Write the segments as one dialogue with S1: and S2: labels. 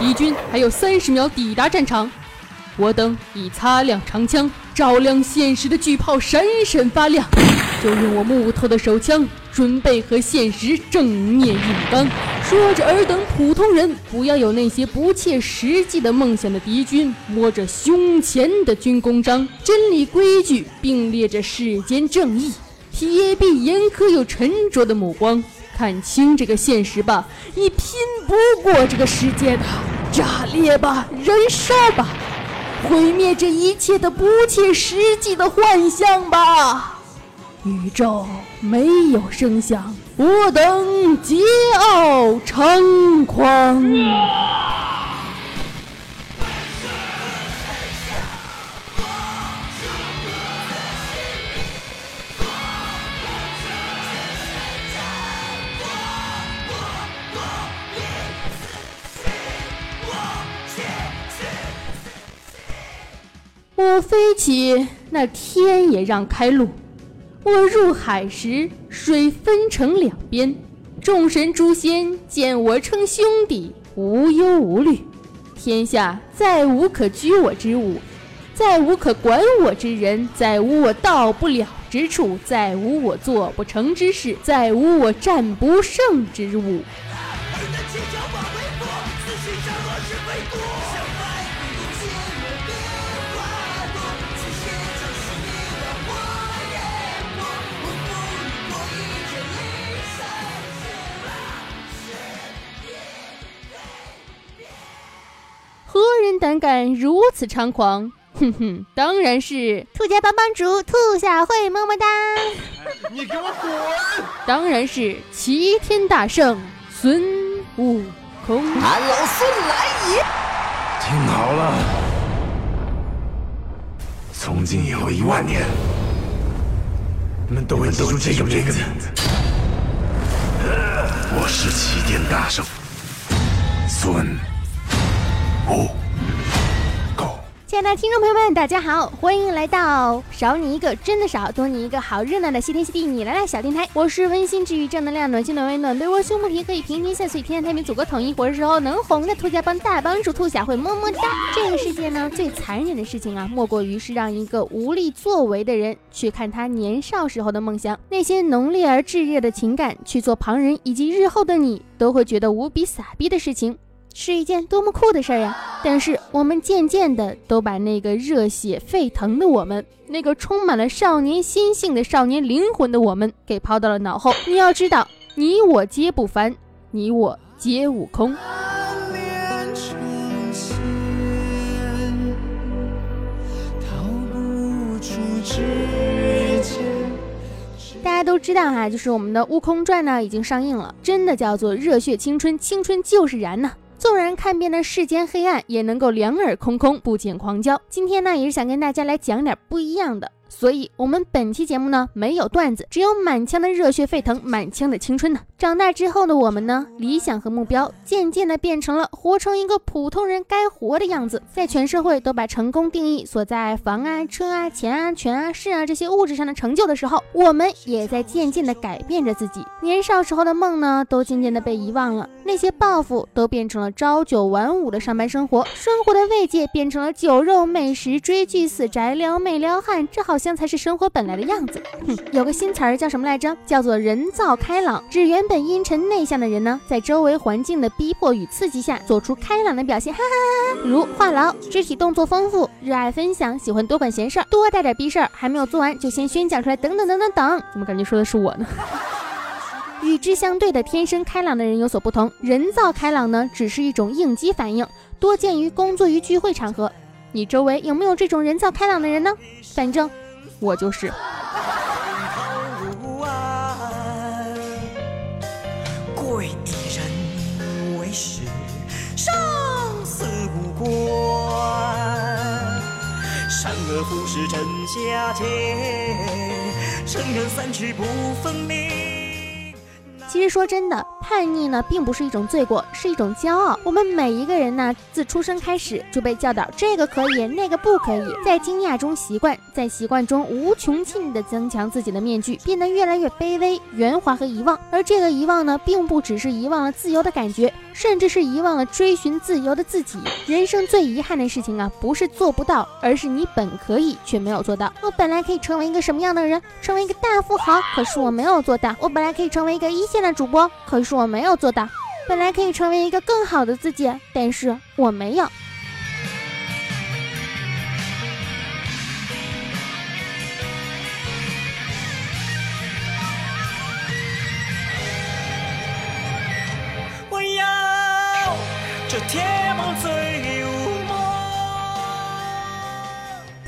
S1: 敌军还有三十秒抵达战场。我等已擦亮长枪，照亮现实的巨炮闪闪发亮。就用我木头的手枪，准备和现实正面硬刚。说着，尔等普通人不要有那些不切实际的梦想的敌军，摸着胸前的军功章，真理规矩并列着世间正义，铁臂严苛又沉着的目光，看清这个现实吧，你拼不过这个世界的，炸裂吧，燃烧吧！毁灭这一切的不切实际的幻象吧！宇宙没有声响，我等桀骜猖狂。我飞起，那天也让开路；我入海时，水分成两边。众神诸仙见我称兄弟，无忧无虑。天下再无可居我之物，再无可管我之人，再无我到不了之处，再无我做不成之事，再无我战不胜之物。胆敢如此猖狂，哼哼，当然是
S2: 兔家帮帮主兔小慧，么么哒！
S3: 你给我滚！
S1: 当然是齐天大圣孙悟空，
S3: 俺老孙来也！
S4: 听好了，从今以后一万年，你们都会记住这个名字。我是齐天大圣孙悟。
S2: 亲爱的听众朋友们，大家好，欢迎来到少你一个真的少，多你一个好热闹的西天西地你来了小电台。我是温馨治愈、正能量、暖心暖胃暖，被窝胸不皮可以平天下碎，天下太平，祖国统一，活的时候能红的兔家帮大帮主兔小慧，么么哒。这个世界呢，最残忍的事情啊，莫过于是让一个无力作为的人去看他年少时候的梦想，那些浓烈而炙热的情感，去做旁人以及日后的你都会觉得无比傻逼的事情。是一件多么酷的事儿呀！但是我们渐渐的都把那个热血沸腾的我们，那个充满了少年心性的少年灵魂的我们，给抛到了脑后。你要知道，你我皆不凡，你我皆悟空。大家都知道哈，就是我们的《悟空传》呢已经上映了，真的叫做热血青春，青春就是燃呐！纵然看遍了世间黑暗，也能够两耳空空，不减狂娇。今天呢，也是想跟大家来讲点不一样的。所以，我们本期节目呢，没有段子，只有满腔的热血沸腾，满腔的青春呢。长大之后的我们呢，理想和目标渐渐的变成了活成一个普通人该活的样子。在全社会都把成功定义锁在房啊、车啊、钱啊、权啊、势啊这些物质上的成就的时候，我们也在渐渐的改变着自己。年少时候的梦呢，都渐渐的被遗忘了，那些抱负都变成了朝九晚五的上班生活，生活的慰藉变成了酒肉美食、追剧、死宅、撩妹、撩汉，这好。像才是生活本来的样子。哼，有个新词儿叫什么来着？叫做人造开朗，指原本阴沉内向的人呢，在周围环境的逼迫与刺激下，做出开朗的表现。哈哈哈哈！如话痨、肢体动作丰富、热爱分享、喜欢多管闲事儿、多带点逼事儿，还没有做完就先宣讲出来，等等等等等。怎么感觉说的是我呢？与之相对的天生开朗的人有所不同，人造开朗呢，只是一种应激反应，多见于工作与聚会场合。你周围有没有这种人造开朗的人呢？反正。我就是。跪敌人为师，生死无关。善恶浮世真假界，尘缘散去不分明。其实说真的。叛逆呢，并不是一种罪过，是一种骄傲。我们每一个人呢，自出生开始就被教导这个可以，那个不可以，在惊讶中习惯，在习惯中无穷尽的增强自己的面具，变得越来越卑微、圆滑和遗忘。而这个遗忘呢，并不只是遗忘了自由的感觉。甚至是遗忘了追寻自由的自己。人生最遗憾的事情啊，不是做不到，而是你本可以却没有做到。我本来可以成为一个什么样的人？成为一个大富豪，可是我没有做到。我本来可以成为一个一线的主播，可是我我没有做到。本来可以成为一个更好的自己，但是我没有。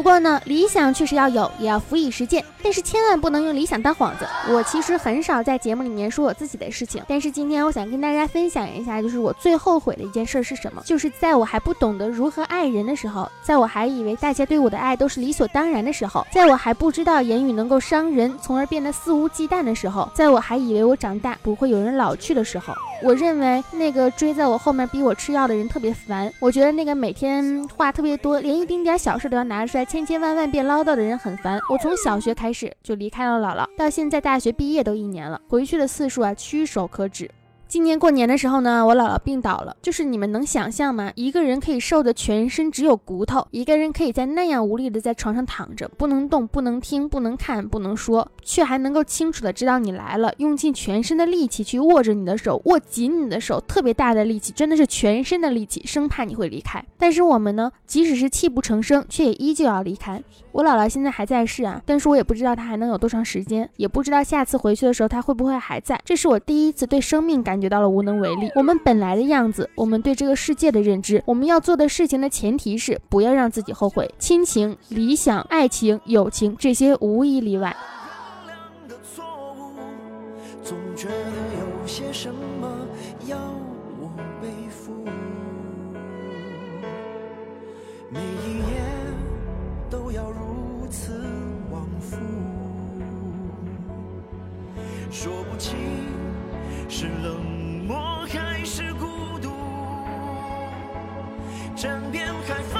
S2: 不过呢，理想确实要有，也要辅以实践，但是千万不能用理想当幌子。我其实很少在节目里面说我自己的事情，但是今天我想跟大家分享一下，就是我最后悔的一件事是什么？就是在我还不懂得如何爱人的时候，在我还以为大家对我的爱都是理所当然的时候，在我还不知道言语能够伤人，从而变得肆无忌惮的时候，在我还以为我长大不会有人老去的时候，我认为那个追在我后面逼我吃药的人特别烦。我觉得那个每天话特别多，连一丁点小事都要拿出来。千千万万遍唠叨的人很烦。我从小学开始就离开了姥姥，到现在大学毕业都一年了，回去的次数啊屈手可指。今年过年的时候呢，我姥姥病倒了。就是你们能想象吗？一个人可以瘦的全身只有骨头，一个人可以在那样无力的在床上躺着，不能动，不能听，不能看，不能说，却还能够清楚的知道你来了，用尽全身的力气去握着你的手，握紧你的手，特别大的力气，真的是全身的力气，生怕你会离开。但是我们呢，即使是泣不成声，却也依旧要离开。我姥姥现在还在世啊，但是我也不知道她还能有多长时间，也不知道下次回去的时候她会不会还在。这是我第一次对生命感。感觉到了无能为力。我们本来的样子，我们对这个世界的认知，我们要做的事情的前提是不要让自己后悔。亲情、理想、爱情、友情，这些无一例外。每一夜都要如此往复，说不清是冷。我还是孤独枕边还放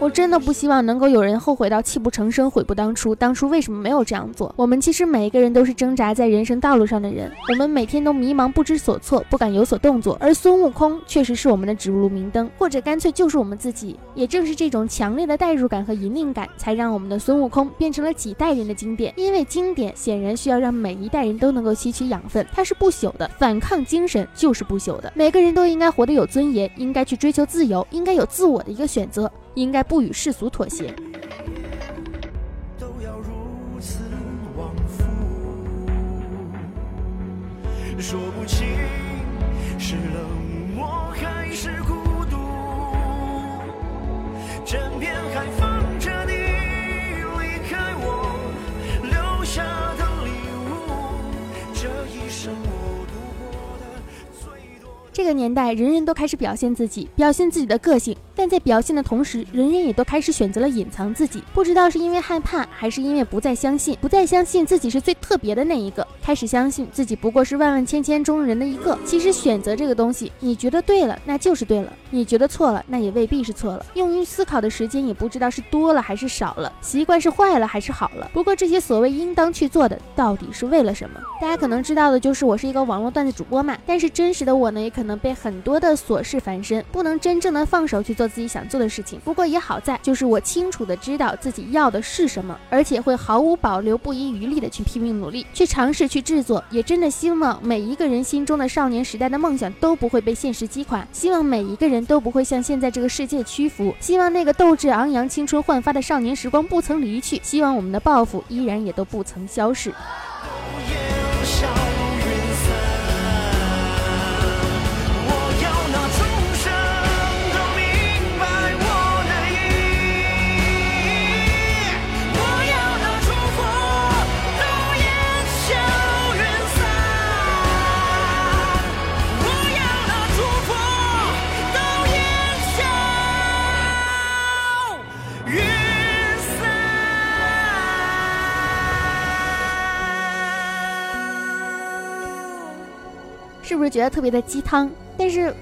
S2: 我真的不希望能够有人后悔到泣不成声、悔不当初。当初为什么没有这样做？我们其实每一个人都是挣扎在人生道路上的人，我们每天都迷茫、不知所措、不敢有所动作。而孙悟空确实是我们的指路明灯，或者干脆就是我们自己。也正是这种强烈的代入感和引领感，才让我们的孙悟空变成了几代人的经典。因为经典显然需要让每一代人都能够吸取养分，它是不朽的。反抗精神就是不朽的。每个人都应该活得有尊严，应该去追求自由，应该有自我的一个选择。应该不与世俗妥协。说不清是冷漠还是孤独，枕边还放着你离开我留下的礼物，这一生我度过的最多。这个年代，人人都开始表现自己，表现自己的个性。但在表现的同时，人人也都开始选择了隐藏自己。不知道是因为害怕，还是因为不再相信，不再相信自己是最特别的那一个，开始相信自己不过是万万千千中人的一个。其实选择这个东西，你觉得对了，那就是对了；你觉得错了，那也未必是错了。用于思考的时间也不知道是多了还是少了，习惯是坏了还是好了。不过这些所谓应当去做的，到底是为了什么？大家可能知道的就是我是一个网络段子主播嘛。但是真实的我呢，也可能被很多的琐事烦身，不能真正的放手去做。自己想做的事情，不过也好在，就是我清楚的知道自己要的是什么，而且会毫无保留、不遗余力的去拼命努力，去尝试、去制作。也真的希望每一个人心中的少年时代的梦想都不会被现实击垮，希望每一个人都不会向现在这个世界屈服，希望那个斗志昂扬、青春焕发的少年时光不曾离去，希望我们的抱负依然也都不曾消逝。是不是觉得特别的鸡汤？但是。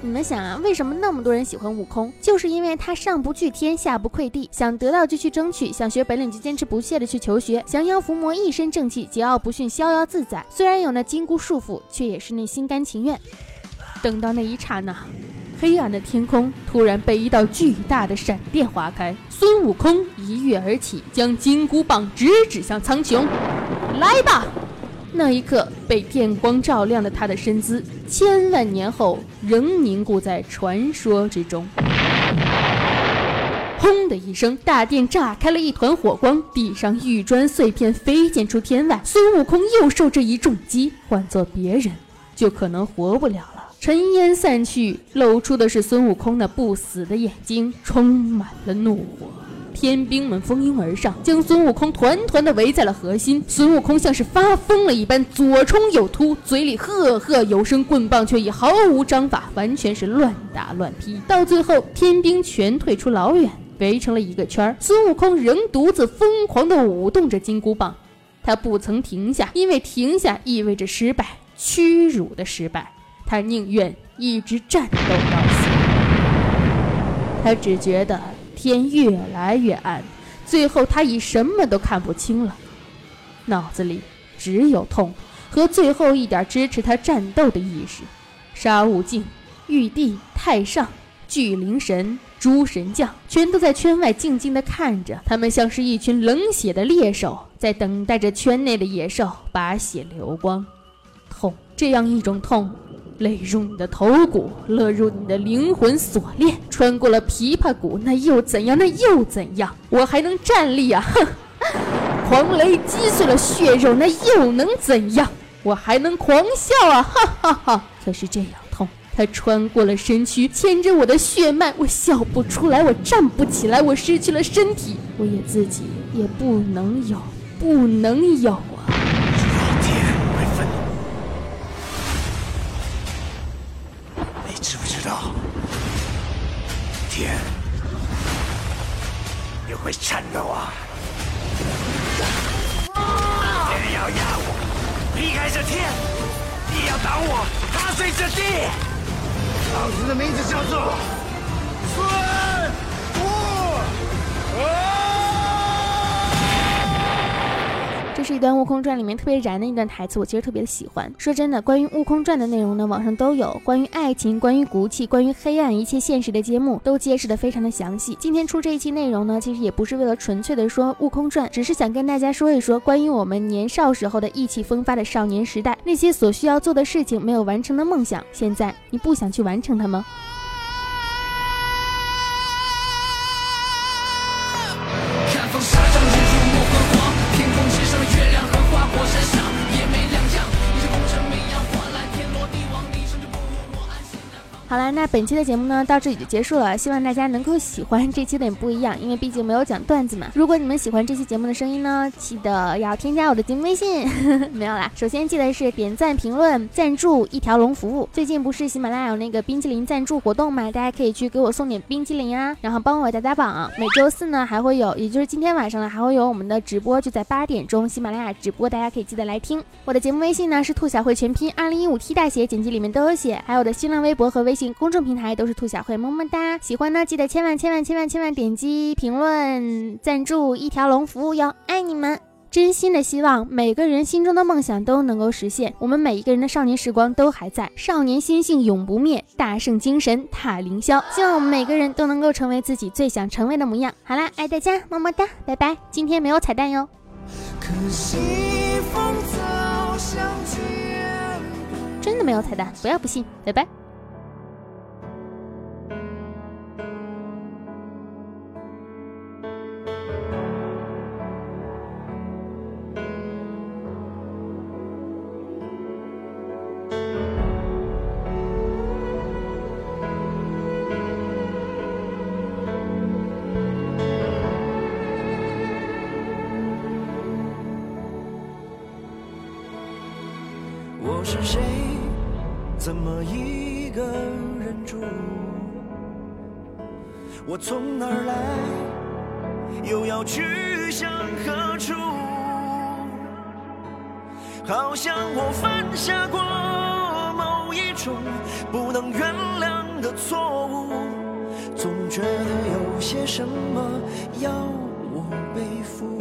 S2: 你们想啊，为什么那么多人喜欢悟空？就是因为他上不惧天，下不愧地，想得到就去争取，想学本领就坚持不懈的去求学，降妖伏魔一身正气，桀骜不驯，逍遥自在。虽然有那金箍束缚，却也是那心甘情愿。等到那一刹那，黑暗的天空突然被一道巨大的闪电划开，孙悟空一跃而起，将金箍棒直指向苍穹，来吧！那一刻，被电光照亮的他的身姿，千万年后仍凝固在传说之中。轰的一声，大殿炸开了一团火光，地上玉砖碎片飞溅出天外。孙悟空又受这一重击，换做别人，就可能活不了了。尘烟散去，露出的是孙悟空那不死的眼睛，充满了怒火。天兵们蜂拥而上，将孙悟空团团的围在了核心。孙悟空像是发疯了一般，左冲右突，嘴里赫赫有声，棍棒却已毫无章法，完全是乱打乱劈。到最后，天兵全退出老远，围成了一个圈儿。孙悟空仍独自疯狂地舞动着金箍棒，他不曾停下，因为停下意味着失败，屈辱的失败。他宁愿一直战斗到死。他只觉得。天越来越暗，最后他已什么都看不清了，脑子里只有痛和最后一点支持他战斗的意识。沙悟净、玉帝、太上、巨灵神、诸神将全都在圈外静静地看着，他们像是一群冷血的猎手，在等待着圈内的野兽把血流光。痛，这样一种痛。泪入你的头骨，勒入你的灵魂锁链，穿过了琵琶骨，那又怎样？那又怎样？我还能站立啊！哼！狂雷击碎了血肉，那又能怎样？我还能狂笑啊！哈哈哈！可是这样痛，它穿过了身躯，牵着我的血脉，我笑不出来，我站不起来，我失去了身体，我也自己也不能有，不能有
S4: 会颤抖啊！天要压我，劈开这天；地要挡我，踏碎这地。老子的名字叫做孙
S2: 是一段《悟空传》里面特别燃的一段台词，我其实特别的喜欢。说真的，关于《悟空传》的内容呢，网上都有关于爱情、关于骨气、关于黑暗，一切现实的揭幕都揭示的非常的详细。今天出这一期内容呢，其实也不是为了纯粹的说《悟空传》，只是想跟大家说一说关于我们年少时候的意气风发的少年时代，那些所需要做的事情，没有完成的梦想，现在你不想去完成它吗？好了，那本期的节目呢，到这里就结束了。希望大家能够喜欢这期的不一样，因为毕竟没有讲段子嘛。如果你们喜欢这期节目的声音呢，记得要添加我的节目微信。没有啦，首先记得是点赞、评论、赞助一条龙服务。最近不是喜马拉雅有那个冰淇淋赞助活动嘛，大家可以去给我送点冰淇淋啊，然后帮我打打榜。每周四呢还会有，也就是今天晚上呢还会有我们的直播，就在八点钟喜马拉雅直播，大家可以记得来听。我的节目微信呢是兔小慧全拼二零一五 T 大写，简介里面都有写，还有我的新浪微博和微信。公众平台都是兔小慧，么么哒！喜欢呢，记得千万千万千万千万点击评论赞助一条龙服务哟，爱你们！真心的希望每个人心中的梦想都能够实现，我们每一个人的少年时光都还在，少年心性永不灭，大圣精神踏凌霄。希望我们每个人都能够成为自己最想成为的模样。好啦，爱大家，么么哒，拜拜！今天没有彩蛋哟。真的没有彩蛋，不要不信，拜拜。
S5: 怎么一个人住？我从哪儿来？又要去向何处？好像我犯下过某一。种不能原谅的错误，总觉得有些什么要我背负。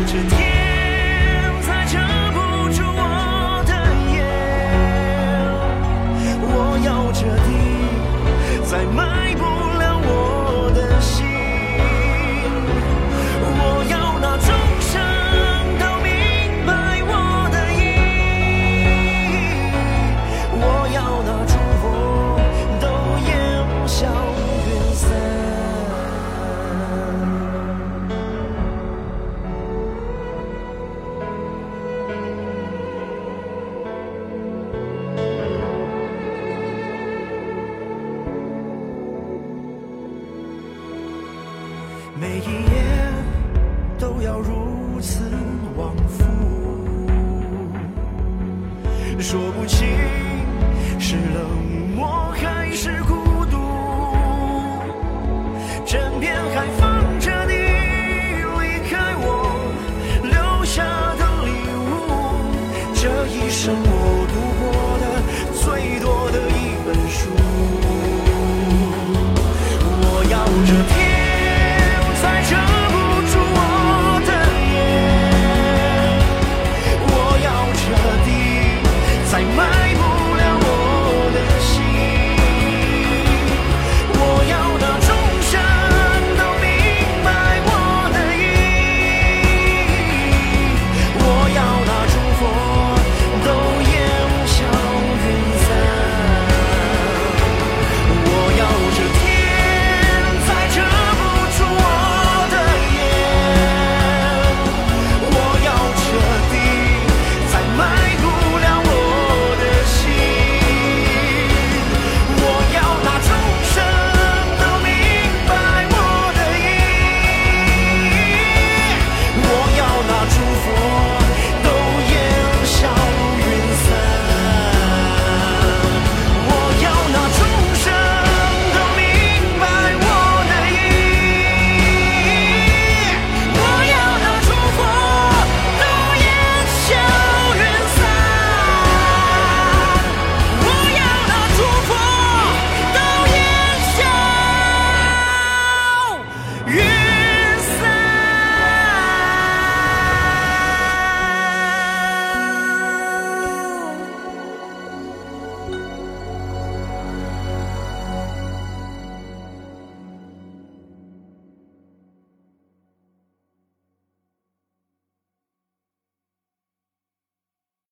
S5: 我要这